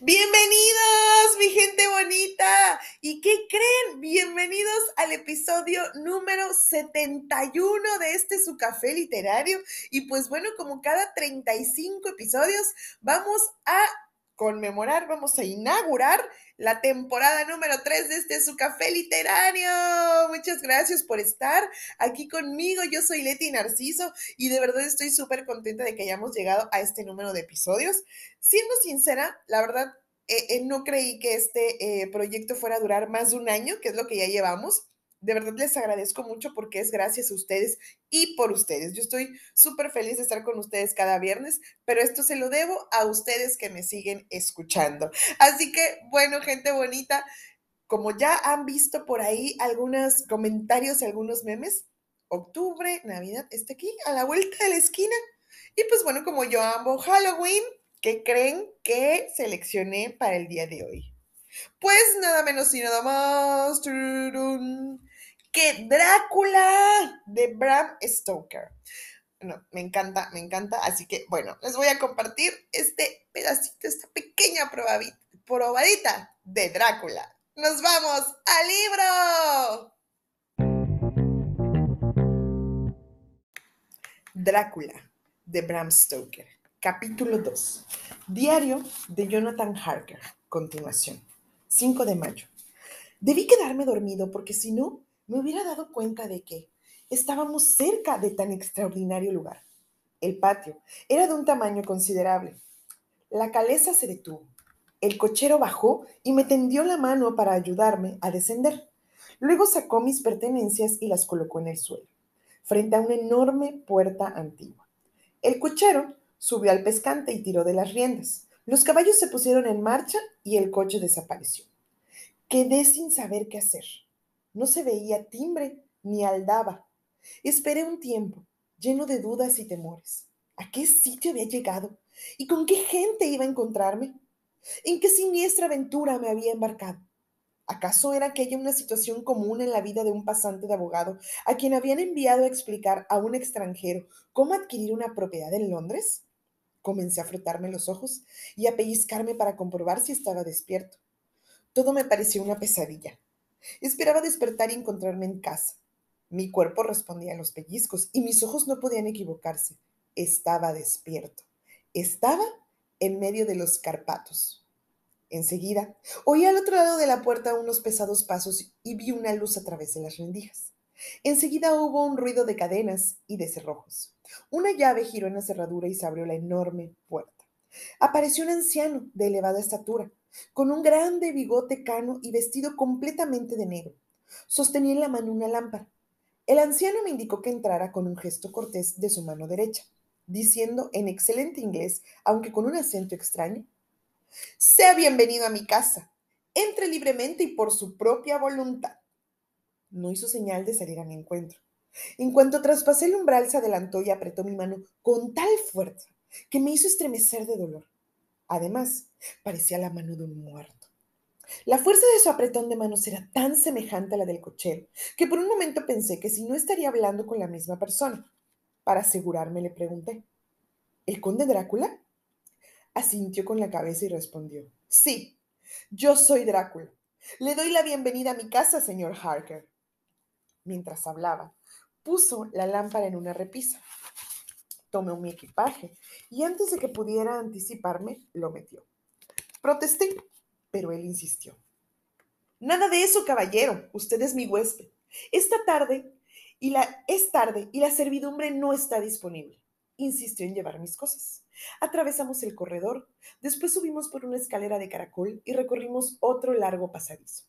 Bienvenidos, mi gente bonita. ¿Y qué creen? Bienvenidos al episodio número 71 de este su café literario. Y pues bueno, como cada 35 episodios, vamos a conmemorar, vamos a inaugurar la temporada número 3 de este su café literario. Muchas gracias por estar aquí conmigo. Yo soy Leti Narciso y de verdad estoy súper contenta de que hayamos llegado a este número de episodios. Siendo sincera, la verdad, eh, eh, no creí que este eh, proyecto fuera a durar más de un año, que es lo que ya llevamos de verdad les agradezco mucho porque es gracias a ustedes y por ustedes. Yo estoy súper feliz de estar con ustedes cada viernes, pero esto se lo debo a ustedes que me siguen escuchando. Así que, bueno, gente bonita, como ya han visto por ahí algunos comentarios, algunos memes, octubre, Navidad está aquí, a la vuelta de la esquina. Y pues bueno, como yo amo Halloween, ¿qué creen que seleccioné para el día de hoy? Pues nada menos y nada más que Drácula de Bram Stoker. No, me encanta, me encanta. Así que, bueno, les voy a compartir este pedacito, esta pequeña probadita de Drácula. ¡Nos vamos al libro! Drácula de Bram Stoker. Capítulo 2. Diario de Jonathan Harker. Continuación. 5 de mayo. Debí quedarme dormido porque si no, me hubiera dado cuenta de que estábamos cerca de tan extraordinario lugar. El patio era de un tamaño considerable. La caleza se detuvo. El cochero bajó y me tendió la mano para ayudarme a descender. Luego sacó mis pertenencias y las colocó en el suelo, frente a una enorme puerta antigua. El cochero subió al pescante y tiró de las riendas. Los caballos se pusieron en marcha y el coche desapareció. Quedé sin saber qué hacer. No se veía timbre ni aldaba. Esperé un tiempo, lleno de dudas y temores. ¿A qué sitio había llegado? ¿Y con qué gente iba a encontrarme? ¿En qué siniestra aventura me había embarcado? ¿Acaso era aquella una situación común en la vida de un pasante de abogado a quien habían enviado a explicar a un extranjero cómo adquirir una propiedad en Londres? Comencé a frotarme los ojos y a pellizcarme para comprobar si estaba despierto. Todo me pareció una pesadilla. Esperaba despertar y encontrarme en casa. Mi cuerpo respondía a los pellizcos y mis ojos no podían equivocarse. Estaba despierto. Estaba en medio de los Carpatos. Enseguida, oí al otro lado de la puerta unos pesados pasos y vi una luz a través de las rendijas. Enseguida hubo un ruido de cadenas y de cerrojos. Una llave giró en la cerradura y se abrió la enorme puerta. Apareció un anciano de elevada estatura, con un grande bigote cano y vestido completamente de negro. Sostenía en la mano una lámpara. El anciano me indicó que entrara con un gesto cortés de su mano derecha, diciendo en excelente inglés, aunque con un acento extraño, Sea bienvenido a mi casa. Entre libremente y por su propia voluntad. No hizo señal de salir a mi encuentro. En cuanto traspasé el umbral, se adelantó y apretó mi mano con tal fuerza que me hizo estremecer de dolor. Además, parecía la mano de un muerto. La fuerza de su apretón de manos era tan semejante a la del cochero que por un momento pensé que si no estaría hablando con la misma persona. Para asegurarme le pregunté, ¿El conde Drácula? Asintió con la cabeza y respondió, Sí, yo soy Drácula. Le doy la bienvenida a mi casa, señor Harker. Mientras hablaba, puso la lámpara en una repisa tomó mi equipaje y antes de que pudiera anticiparme, lo metió. Protesté, pero él insistió. Nada de eso, caballero. Usted es mi huésped. Esta tarde y la es tarde y la servidumbre no está disponible. Insistió en llevar mis cosas. Atravesamos el corredor, después subimos por una escalera de caracol y recorrimos otro largo pasadizo.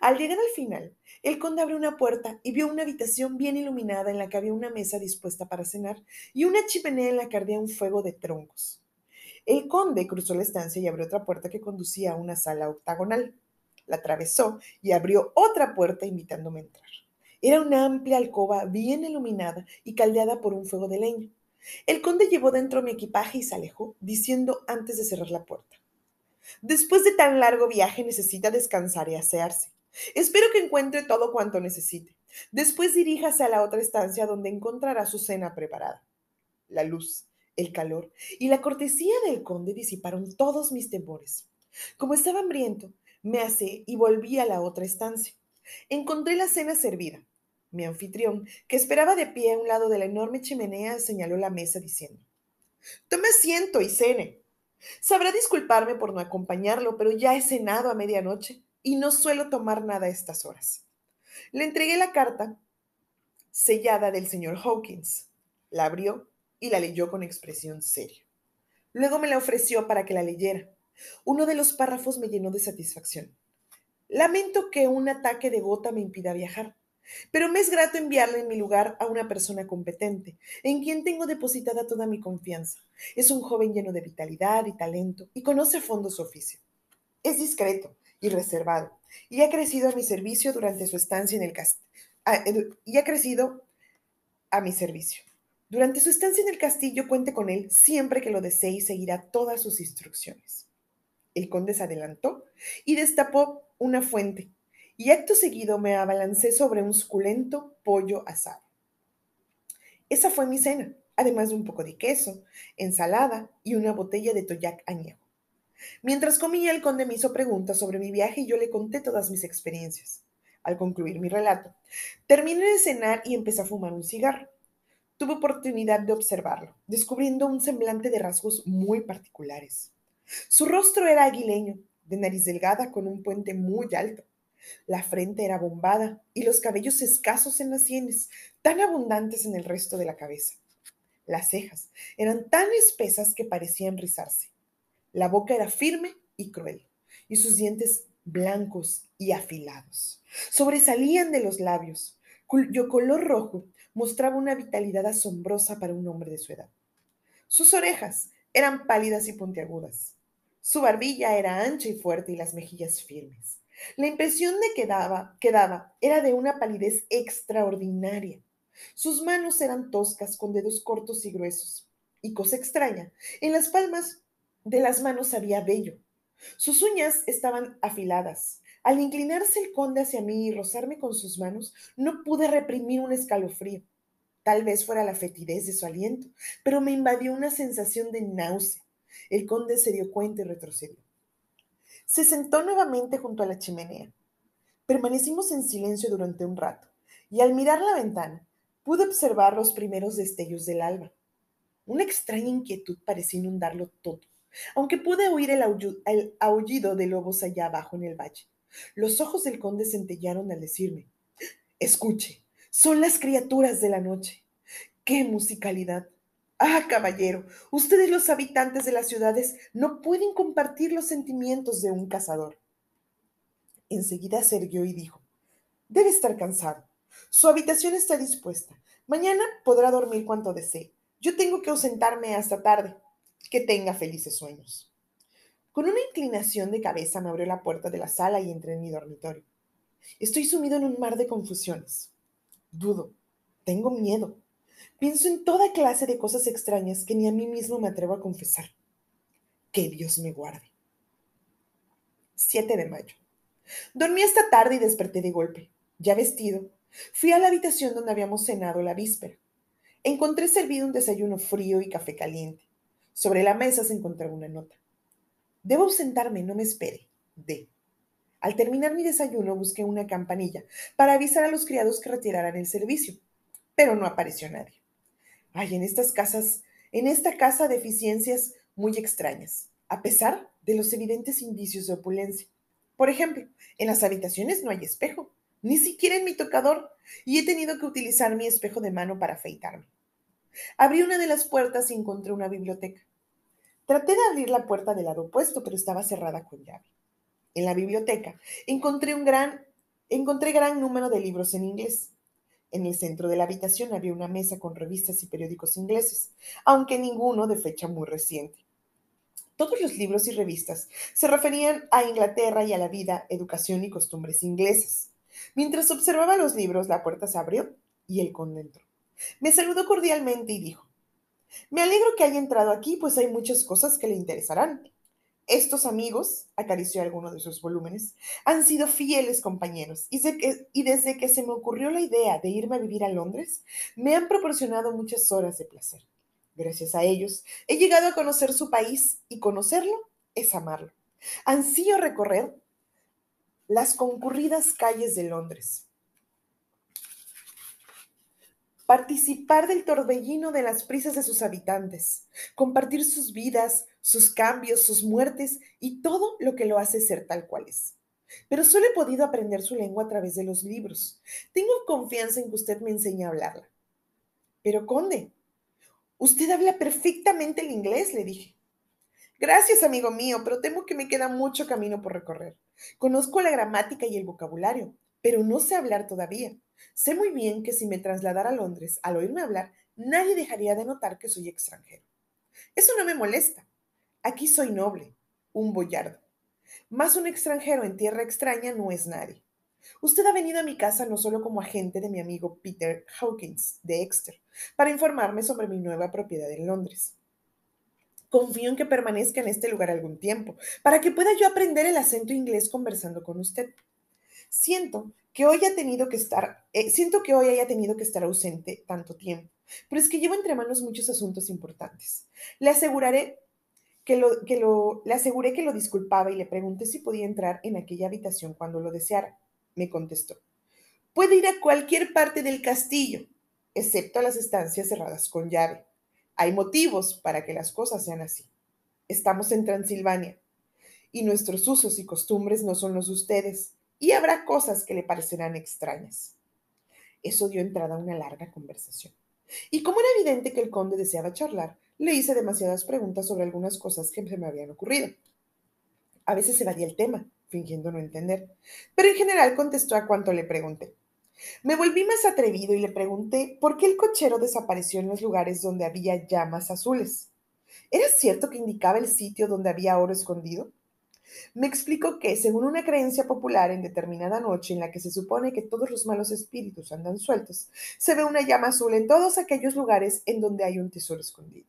Al llegar al final, el conde abrió una puerta y vio una habitación bien iluminada en la que había una mesa dispuesta para cenar y una chimenea en la que ardía un fuego de troncos. El conde cruzó la estancia y abrió otra puerta que conducía a una sala octagonal. La atravesó y abrió otra puerta invitándome a entrar. Era una amplia alcoba bien iluminada y caldeada por un fuego de leña. El conde llevó dentro mi equipaje y se alejó, diciendo antes de cerrar la puerta. Después de tan largo viaje necesita descansar y asearse. Espero que encuentre todo cuanto necesite. Después diríjase a la otra estancia donde encontrará su cena preparada. La luz, el calor y la cortesía del conde disiparon todos mis temores. Como estaba hambriento, me asé y volví a la otra estancia. Encontré la cena servida. Mi anfitrión, que esperaba de pie a un lado de la enorme chimenea, señaló la mesa diciendo, Tome asiento y cene. Sabrá disculparme por no acompañarlo, pero ya he cenado a medianoche y no suelo tomar nada a estas horas. Le entregué la carta sellada del señor Hawkins. La abrió y la leyó con expresión seria. Luego me la ofreció para que la leyera. Uno de los párrafos me llenó de satisfacción. Lamento que un ataque de gota me impida viajar, pero me es grato enviarle en mi lugar a una persona competente, en quien tengo depositada toda mi confianza. Es un joven lleno de vitalidad y talento y conoce a fondo su oficio. Es discreto y reservado y ha crecido a mi servicio durante su estancia en el castillo. Ah, y ha crecido a mi servicio. Durante su estancia en el castillo cuente con él siempre que lo desee y seguirá todas sus instrucciones. El conde se adelantó y destapó una fuente, y acto seguido me abalancé sobre un suculento pollo asado. Esa fue mi cena, además de un poco de queso, ensalada y una botella de toyac añejo. Mientras comía, el conde me hizo preguntas sobre mi viaje y yo le conté todas mis experiencias. Al concluir mi relato, terminé de cenar y empecé a fumar un cigarro. Tuve oportunidad de observarlo, descubriendo un semblante de rasgos muy particulares. Su rostro era aguileño, de nariz delgada con un puente muy alto. La frente era bombada y los cabellos escasos en las sienes, tan abundantes en el resto de la cabeza. Las cejas eran tan espesas que parecían rizarse. La boca era firme y cruel, y sus dientes blancos y afilados. Sobresalían de los labios, cuyo color rojo mostraba una vitalidad asombrosa para un hombre de su edad. Sus orejas eran pálidas y puntiagudas. Su barbilla era ancha y fuerte y las mejillas firmes. La impresión de que daba, que daba era de una palidez extraordinaria. Sus manos eran toscas con dedos cortos y gruesos. Y cosa extraña, en las palmas de las manos había vello. Sus uñas estaban afiladas, al inclinarse el conde hacia mí y rozarme con sus manos, no pude reprimir un escalofrío. Tal vez fuera la fetidez de su aliento, pero me invadió una sensación de náusea. El conde se dio cuenta y retrocedió. Se sentó nuevamente junto a la chimenea. Permanecimos en silencio durante un rato, y al mirar la ventana, pude observar los primeros destellos del alba. Una extraña inquietud parecía inundarlo todo, aunque pude oír el, aullido de lobos allá abajo en el valle. Los ojos del conde centellaron al decirme, escuche, son las criaturas de la noche. ¡Qué musicalidad! Ah, caballero, ustedes los habitantes de las ciudades no pueden compartir los sentimientos de un cazador. Enseguida se y dijo, debe estar cansado. Su habitación está dispuesta. Mañana podrá dormir cuanto desee. Yo tengo que ausentarme hasta tarde. Que tenga felices sueños. Con una inclinación de cabeza me abrió la puerta de la sala y entré en mi dormitorio. Estoy sumido en un mar de confusiones. Dudo, tengo miedo. Pienso en toda clase de cosas extrañas que ni a mí mismo me atrevo a confesar. Que Dios me guarde. 7 de mayo. Dormí esta tarde y desperté de golpe. Ya vestido, fui a la habitación donde habíamos cenado la víspera. Encontré servido un desayuno frío y café caliente. Sobre la mesa se encontraba una nota. Debo ausentarme, no me espere. D. Al terminar mi desayuno busqué una campanilla para avisar a los criados que retiraran el servicio, pero no apareció nadie. Ay, en estas casas, en esta casa deficiencias muy extrañas, a pesar de los evidentes indicios de opulencia. Por ejemplo, en las habitaciones no hay espejo, ni siquiera en mi tocador, y he tenido que utilizar mi espejo de mano para afeitarme. Abrí una de las puertas y encontré una biblioteca. Traté de abrir la puerta del lado opuesto, pero estaba cerrada con llave. En la biblioteca encontré un gran, encontré gran número de libros en inglés. En el centro de la habitación había una mesa con revistas y periódicos ingleses, aunque ninguno de fecha muy reciente. Todos los libros y revistas se referían a Inglaterra y a la vida, educación y costumbres inglesas. Mientras observaba los libros, la puerta se abrió y el conde entró. Me saludó cordialmente y dijo, me alegro que haya entrado aquí, pues hay muchas cosas que le interesarán. Estos amigos, acarició alguno de sus volúmenes, han sido fieles compañeros y, y, desde que se me ocurrió la idea de irme a vivir a Londres, me han proporcionado muchas horas de placer. Gracias a ellos, he llegado a conocer su país y conocerlo es amarlo. Ansío recorrer las concurridas calles de Londres. Participar del torbellino de las prisas de sus habitantes, compartir sus vidas, sus cambios, sus muertes y todo lo que lo hace ser tal cual es. Pero solo he podido aprender su lengua a través de los libros. Tengo confianza en que usted me enseñe a hablarla. Pero, conde, usted habla perfectamente el inglés, le dije. Gracias, amigo mío, pero temo que me queda mucho camino por recorrer. Conozco la gramática y el vocabulario, pero no sé hablar todavía. Sé muy bien que si me trasladara a Londres al oírme hablar, nadie dejaría de notar que soy extranjero. Eso no me molesta. Aquí soy noble, un boyardo. Más un extranjero en tierra extraña no es nadie. Usted ha venido a mi casa no solo como agente de mi amigo Peter Hawkins de Exeter, para informarme sobre mi nueva propiedad en Londres. Confío en que permanezca en este lugar algún tiempo, para que pueda yo aprender el acento inglés conversando con usted. Siento que hoy ha tenido que estar, eh, siento que hoy haya tenido que estar ausente tanto tiempo, pero es que llevo entre manos muchos asuntos importantes. Le aseguraré que lo, que lo, le aseguré que lo disculpaba y le pregunté si podía entrar en aquella habitación cuando lo deseara. Me contestó. Puede ir a cualquier parte del castillo, excepto a las estancias cerradas con llave. Hay motivos para que las cosas sean así. Estamos en Transilvania y nuestros usos y costumbres no son los de ustedes y habrá cosas que le parecerán extrañas. Eso dio entrada a una larga conversación. Y como era evidente que el conde deseaba charlar, le hice demasiadas preguntas sobre algunas cosas que se me habían ocurrido. A veces evadía el tema, fingiendo no entender, pero en general contestó a cuanto le pregunté. Me volví más atrevido y le pregunté por qué el cochero desapareció en los lugares donde había llamas azules. ¿Era cierto que indicaba el sitio donde había oro escondido? Me explicó que, según una creencia popular, en determinada noche en la que se supone que todos los malos espíritus andan sueltos, se ve una llama azul en todos aquellos lugares en donde hay un tesoro escondido.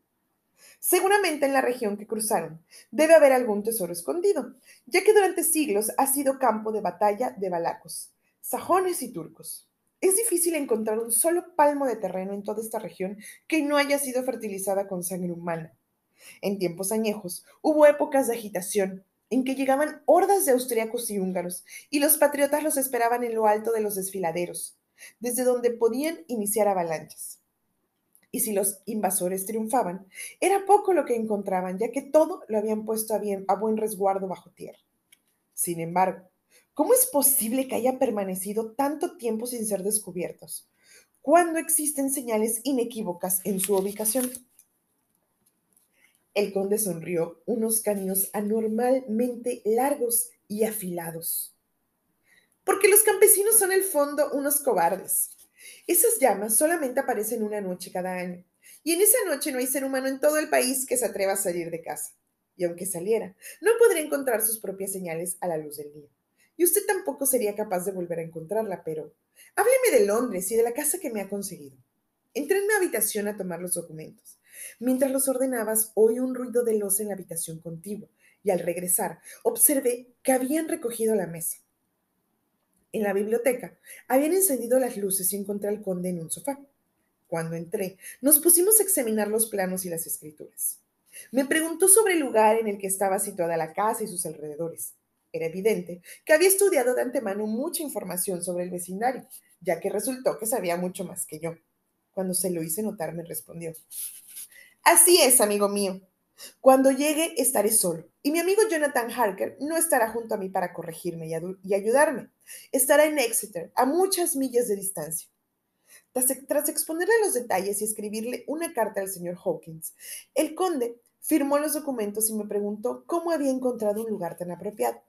Seguramente en la región que cruzaron debe haber algún tesoro escondido, ya que durante siglos ha sido campo de batalla de balacos, sajones y turcos. Es difícil encontrar un solo palmo de terreno en toda esta región que no haya sido fertilizada con sangre humana. En tiempos añejos hubo épocas de agitación en que llegaban hordas de austriacos y húngaros, y los patriotas los esperaban en lo alto de los desfiladeros, desde donde podían iniciar avalanchas. Y si los invasores triunfaban, era poco lo que encontraban, ya que todo lo habían puesto a, buen resguardo bajo tierra. Sin embargo, ¿Cómo es posible que haya permanecido tanto tiempo sin ser descubiertos? Cuando existen señales inequívocas en su ubicación. El conde sonrió unos caninos anormalmente largos y afilados. Porque los campesinos son el fondo unos cobardes. Esas llamas solamente aparecen una noche cada año. Y en esa noche no hay ser humano en todo el país que se atreva a salir de casa. Y aunque saliera, no podría encontrar sus propias señales a la luz del día y usted tampoco sería capaz de volver a encontrarla, pero hábleme de Londres y de la casa que me ha conseguido. Entré en mi habitación a tomar los documentos. Mientras los ordenabas, oí un ruido de loza en la habitación contigua y al regresar observé que habían recogido la mesa. En la biblioteca habían encendido las luces y encontré al conde en un sofá. Cuando entré, nos pusimos a examinar los planos y las escrituras. Me preguntó sobre el lugar en el que estaba situada la casa y sus alrededores. Era evidente que había estudiado de antemano mucha información sobre el vecindario, ya que resultó que sabía mucho más que yo. Cuando se lo hice notar, me respondió. Así es, amigo mío. Cuando llegue estaré solo, y mi amigo Jonathan Harker no estará junto a mí para corregirme y, ayudarme. Estará en Exeter, a muchas millas de distancia. Tras, exponerle los detalles y escribirle una carta al señor Hawkins, el conde firmó los documentos y me preguntó cómo había encontrado un lugar tan apropiado.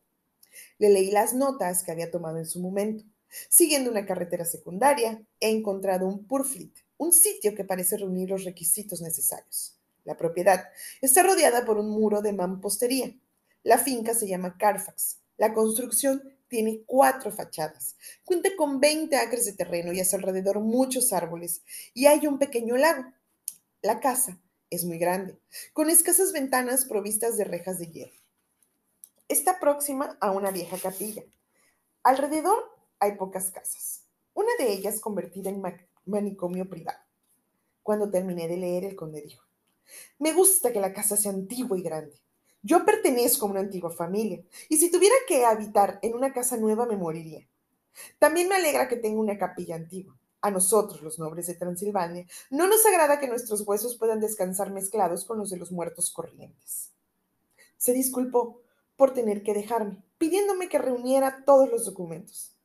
Le leí las notas que había tomado en su momento. Siguiendo una carretera secundaria, he encontrado un Purfleet, un sitio que parece reunir los requisitos necesarios. La propiedad está rodeada por un muro de mampostería. La finca se llama Carfax. La construcción tiene cuatro fachadas. Cuenta con 20 acres de terreno y a su alrededor muchos árboles. Y hay un pequeño lago. La casa es muy grande, con escasas ventanas provistas de rejas de hierro. está próxima a una vieja capilla. Alrededor hay pocas casas, una de ellas convertida en manicomio privado. Cuando terminé de leer, el conde dijo, me gusta que la casa sea antigua y grande. Yo pertenezco a una antigua familia, y si tuviera que habitar en una casa nueva me moriría. También me alegra que tenga una capilla antigua. A nosotros, los nobles de Transilvania, no nos agrada que nuestros huesos puedan descansar mezclados con los de los muertos corrientes. Se disculpó por tener que dejarme, pidiéndome que reuniera todos los documentos.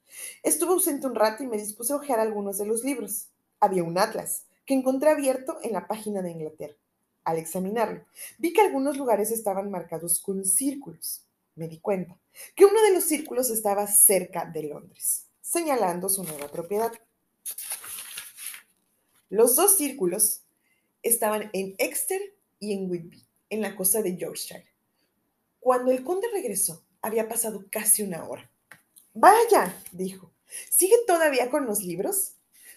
Estuve ausente un rato y me dispuse a hojear algunos de los libros. Había un atlas, que encontré abierto en la página de Inglaterra. Al examinarlo, vi que algunos lugares estaban marcados con círculos. Me di cuenta que uno de los círculos estaba cerca de Londres, señalando su nueva propiedad. Los dos círculos estaban en Exeter y en Whitby, en la costa de Yorkshire. Cuando el conde regresó, había pasado casi una hora. Vaya, dijo, ¿sigue todavía con los libros?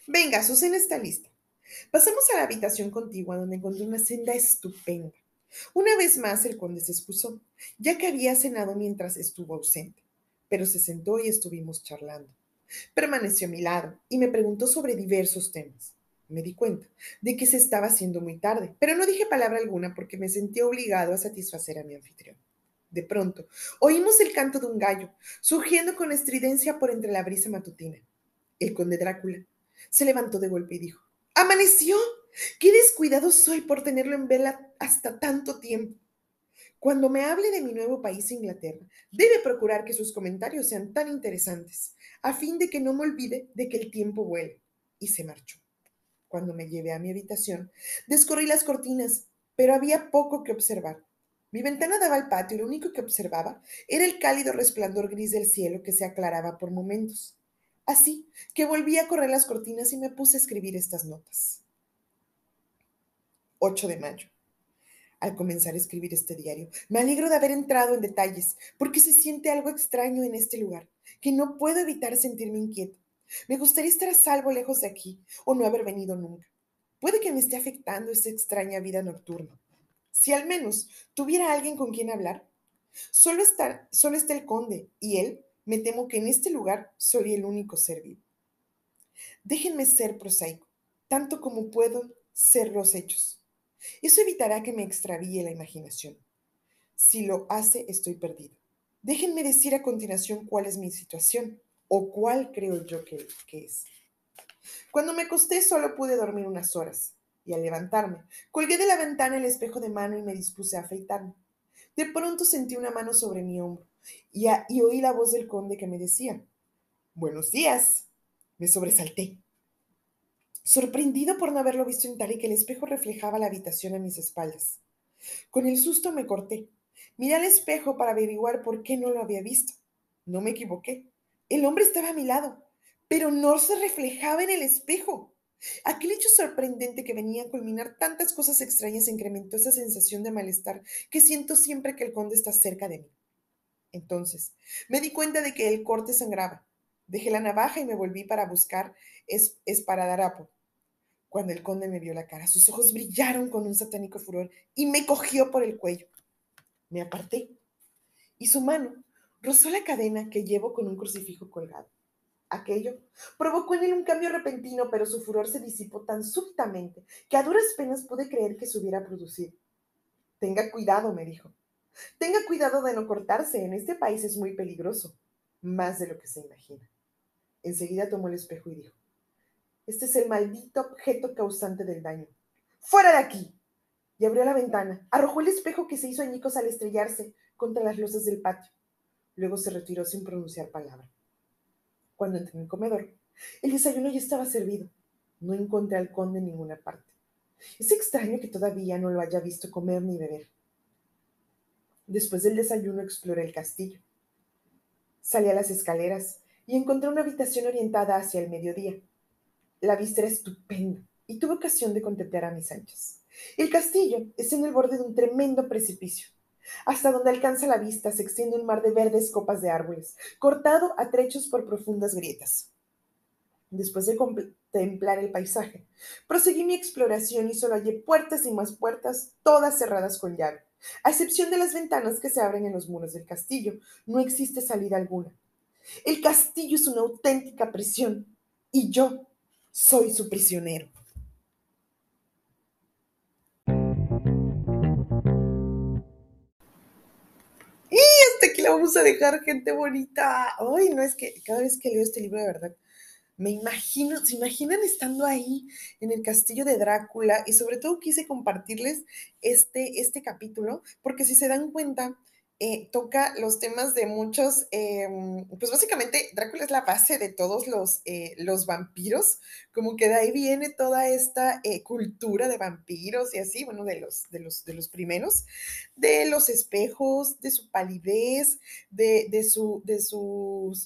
Venga, su cena está lista. Pasamos a la habitación contigua donde encontré una senda estupenda. Una vez más el conde se excusó, ya que había cenado mientras estuvo ausente, pero se sentó y estuvimos charlando. Permaneció a mi lado y me preguntó sobre diversos temas. Me di cuenta de que se estaba haciendo muy tarde, pero no dije palabra alguna porque me sentí obligado a satisfacer a mi anfitrión. De pronto, oímos el canto de un gallo, surgiendo con estridencia por entre la brisa matutina. El conde Drácula se levantó de golpe y dijo, ¡Amaneció! ¡Qué descuidado soy por tenerlo en vela hasta tanto tiempo! Cuando me hable de mi nuevo país, Inglaterra, debe procurar que sus comentarios sean tan interesantes, a fin de que no me olvide de que el tiempo vuele. Y se marchó. Cuando me llevé a mi habitación, descorrí las cortinas, pero había poco que observar. Mi ventana daba al patio y lo único que observaba era el cálido resplandor gris del cielo que se aclaraba por momentos. Así que volví a correr las cortinas y me puse a escribir estas notas. 8 de mayo. Al comenzar a escribir este diario, me alegro de haber entrado en detalles, porque se siente algo extraño en este lugar, que no puedo evitar sentirme inquieto. Me gustaría estar a salvo lejos de aquí, o no haber venido nunca. Puede que me esté afectando esa extraña vida nocturna. Si al menos tuviera alguien con quien hablar. Solo está, solo está el conde, y él, me temo que en este lugar soy el único ser vivo. Déjenme ser prosaico, tanto como puedo ser los hechos. Eso evitará que me extravíe la imaginación. Si lo hace, estoy perdido. Déjenme decir a continuación cuál es mi situación o cuál creo yo que, es. Cuando me acosté solo pude dormir unas horas y al levantarme, colgué de la ventana el espejo de mano y me dispuse a afeitarme. De pronto sentí una mano sobre mi hombro y, y oí la voz del conde que me decía, Buenos días. Me sobresalté sorprendido por no haberlo visto entrar y que el espejo reflejaba la habitación a mis espaldas. Con el susto me corté. Miré al espejo para averiguar por qué no lo había visto. No me equivoqué. El hombre estaba a mi lado, pero no se reflejaba en el espejo. Aquel hecho sorprendente que venía a culminar tantas cosas extrañas incrementó esa sensación de malestar que siento siempre que el conde está cerca de mí. Entonces, me di cuenta de que el corte sangraba. Dejé la navaja y me volví para buscar es, esparadarapo. Cuando el conde me vio la cara, sus ojos brillaron con un satánico furor y me cogió por el cuello. Me aparté y su mano rozó la cadena que llevo con un crucifijo colgado. Aquello provocó en él un cambio repentino, pero su furor se disipó tan súbitamente que a duras penas pude creer que se hubiera producido. Tenga cuidado, me dijo. Tenga cuidado de no cortarse. En este país es muy peligroso, más de lo que se imagina. Enseguida tomó el espejo y dijo, este es el maldito objeto causante del daño. ¡Fuera de aquí! Y abrió la ventana. Arrojó el espejo que se hizo añicos al estrellarse contra las luces del patio. Luego se retiró sin pronunciar palabra. Cuando entré en el comedor, el desayuno ya estaba servido. No encontré al conde en ninguna parte. Es extraño que todavía no lo haya visto comer ni beber. Después del desayuno exploré el castillo. Salí a las escaleras y encontré una habitación orientada hacia el mediodía. La vista era estupenda y tuve ocasión de contemplar a mis anchas. El castillo es en el borde de un tremendo precipicio. Hasta donde alcanza la vista se extiende un mar de verdes copas de árboles, cortado a trechos por profundas grietas. Después de contemplar el paisaje, proseguí mi exploración y solo hallé puertas y más puertas, todas cerradas con llave, A excepción de las ventanas que se abren en los muros del castillo, no existe salida alguna. El castillo es una auténtica prisión y yo soy su prisionero. Y hasta aquí la vamos a dejar, gente bonita. Ay, no es que cada vez que leo este libro de verdad me imagino, ¿se imaginan estando ahí en el castillo de Drácula? Y sobre todo quise compartirles este, este capítulo, porque si se dan cuenta, eh, toca los temas de muchos, em, pues básicamente Drácula es la base de todos los, eh, los vampiros, como que de ahí viene toda esta eh, cultura de vampiros y así, bueno, de los, de los, de los primeros, de los espejos, de su palidez, de, de su, de su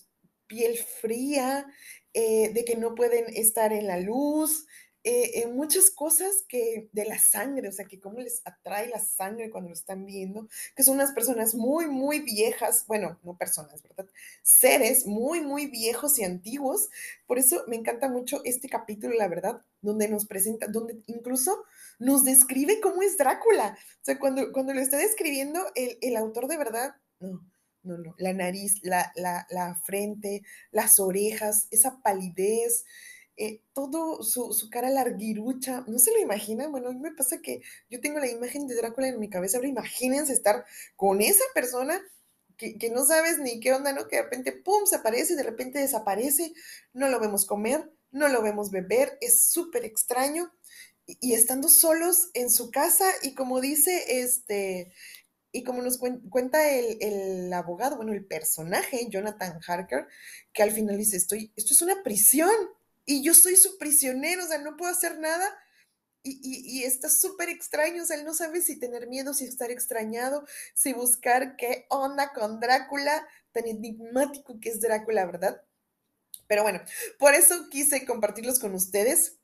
piel fría, eh, de que no pueden estar en la luz, eh, eh, muchas cosas que de la sangre, o sea, que cómo les atrae la sangre cuando lo están viendo, que son unas personas muy, muy viejas, bueno, no personas, ¿verdad? Seres muy, muy viejos y antiguos. Por eso me encanta mucho este capítulo, la verdad, donde nos presenta, donde incluso nos describe cómo es Drácula. O sea, cuando, cuando lo está describiendo el, el autor de verdad, no no, no, la nariz, la, la, frente, las orejas, esa palidez, eh, todo su, su, cara larguirucha, ¿no se lo imaginan? Bueno, a mí me pasa que yo tengo la imagen de Drácula en mi cabeza, ahora imagínense estar con esa persona que, que, no sabes ni qué onda, ¿no? Que de repente, ¡pum!, se aparece de repente desaparece, no lo vemos comer, no lo vemos beber, es súper extraño. Y estando solos en su casa y como dice este y como nos cuenta el, abogado, bueno, el personaje, Jonathan Harker, que al final dice, estoy, esto es una prisión y yo soy su prisionero, o sea, no puedo hacer nada. Y, y, está súper extraño, o sea, él no sabe si tener miedo, si estar extrañado, si buscar qué onda con Drácula, tan enigmático que es Drácula, ¿verdad? Pero bueno, por eso quise compartirlos con ustedes.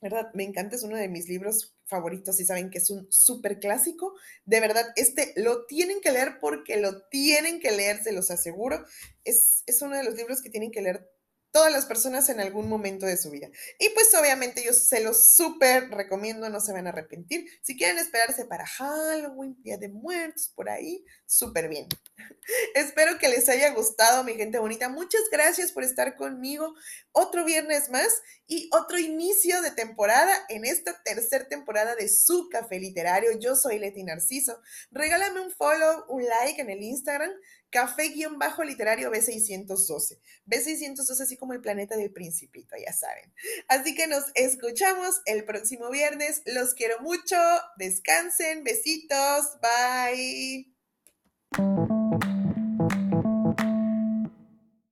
¿Verdad? Me encanta, es uno de mis libros favoritos y saben que es un súper clásico. De verdad, este lo tienen que leer porque lo tienen que leer, se los aseguro. Es, es uno de los libros que tienen que leer todas las personas en algún momento de su vida. Y pues obviamente yo se los súper recomiendo, no se van a arrepentir. Si quieren esperarse para Halloween, Día de Muertos, por ahí, súper bien. Espero que les haya gustado, mi gente bonita. Muchas gracias por estar conmigo otro viernes más y otro inicio de temporada en esta tercera temporada de su café literario. Yo soy Leti Narciso. Regálame un follow, un like en el Instagram café-literario B612. B612 así como el planeta del principito, ya saben. Así que nos escuchamos el próximo viernes. Los quiero mucho. Descansen. Besitos. Bye.